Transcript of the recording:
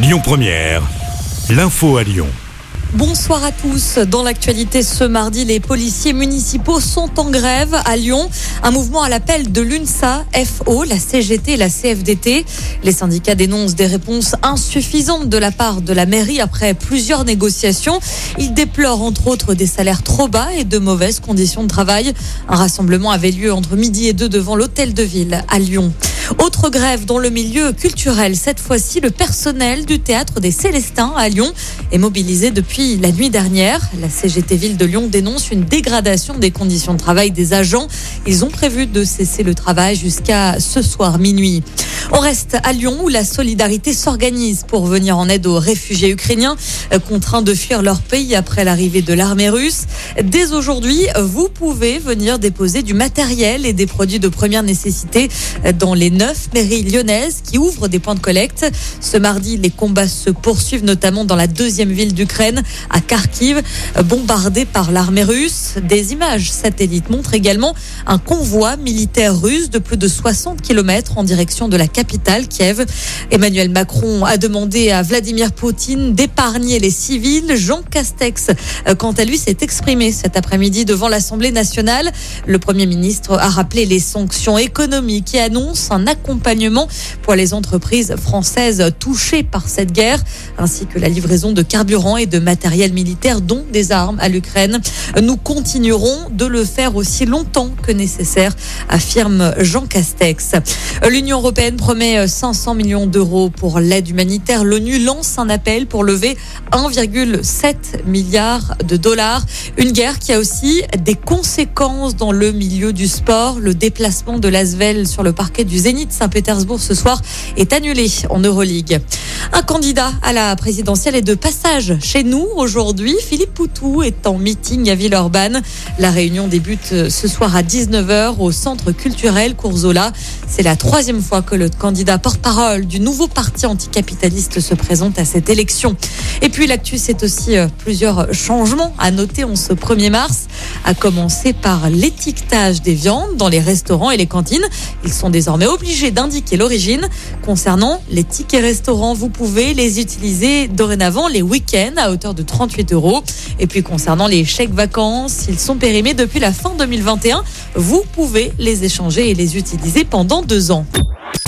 Lyon Première, l'info à Lyon. Bonsoir à tous. Dans l'actualité ce mardi, les policiers municipaux sont en grève à Lyon. Un mouvement à l'appel de l'UNSA, FO, la CGT et la CFDT. Les syndicats dénoncent des réponses insuffisantes de la part de la mairie après plusieurs négociations. Ils déplorent entre autres des salaires trop bas et de mauvaises conditions de travail. Un rassemblement avait lieu entre midi et deux devant l'hôtel de ville à Lyon. Autre grève dans le milieu culturel. Cette fois-ci, le personnel du théâtre des Célestins à Lyon est mobilisé depuis la nuit dernière. La CGT Ville de Lyon dénonce une dégradation des conditions de travail des agents. Ils ont prévu de cesser le travail jusqu'à ce soir minuit. On reste à Lyon où la solidarité s'organise pour venir en aide aux réfugiés ukrainiens euh, contraints de fuir leur pays après l'arrivée de l'armée russe. Dès aujourd'hui, vous pouvez venir déposer du matériel et des produits de première nécessité dans les neuf mairies lyonnaises qui ouvrent des points de collecte. Ce mardi, les combats se poursuivent notamment dans la deuxième ville d'Ukraine, à Kharkiv, bombardée par l'armée russe. Des images satellites montrent également un convoi militaire russe de plus de 60 km en direction de la capitale, Kiev. Emmanuel Macron a demandé à Vladimir Poutine d'épargner les civils. Jean Castex, euh, quant à lui, s'est exprimé cet après-midi devant l'Assemblée nationale. Le Premier ministre a rappelé les sanctions économiques et annonce un accompagnement pour les entreprises françaises touchées par cette guerre, ainsi que la livraison de carburant et de matériel militaire, dont des armes à l'Ukraine. Nous continuerons de le faire aussi longtemps que nécessaire, affirme Jean Castex. L'Union européenne promet 500 millions d'euros pour l'aide humanitaire. L'ONU lance un appel pour lever 1,7 milliard de dollars. Une guerre qui a aussi des conséquences dans le milieu du sport. Le déplacement de l'Asvel sur le parquet du Zénith Saint-Pétersbourg ce soir est annulé en Euroleague. Un candidat à la présidentielle est de passage chez nous aujourd'hui. Philippe Poutou est en meeting à Villeurbanne. La réunion débute ce soir à 19h au centre culturel Courzola. C'est la troisième fois que le candidat porte-parole du nouveau parti anticapitaliste se présente à cette élection. Et puis l'actu, c'est aussi euh, plusieurs changements à noter en ce 1er mars, à commencer par l'étiquetage des viandes dans les restaurants et les cantines. Ils sont désormais obligés d'indiquer l'origine. Concernant les tickets restaurants, vous pouvez les utiliser dorénavant les week-ends à hauteur de 38 euros. Et puis concernant les chèques vacances, ils sont périmés depuis la fin 2021. Vous pouvez les échanger et les utiliser pendant deux ans.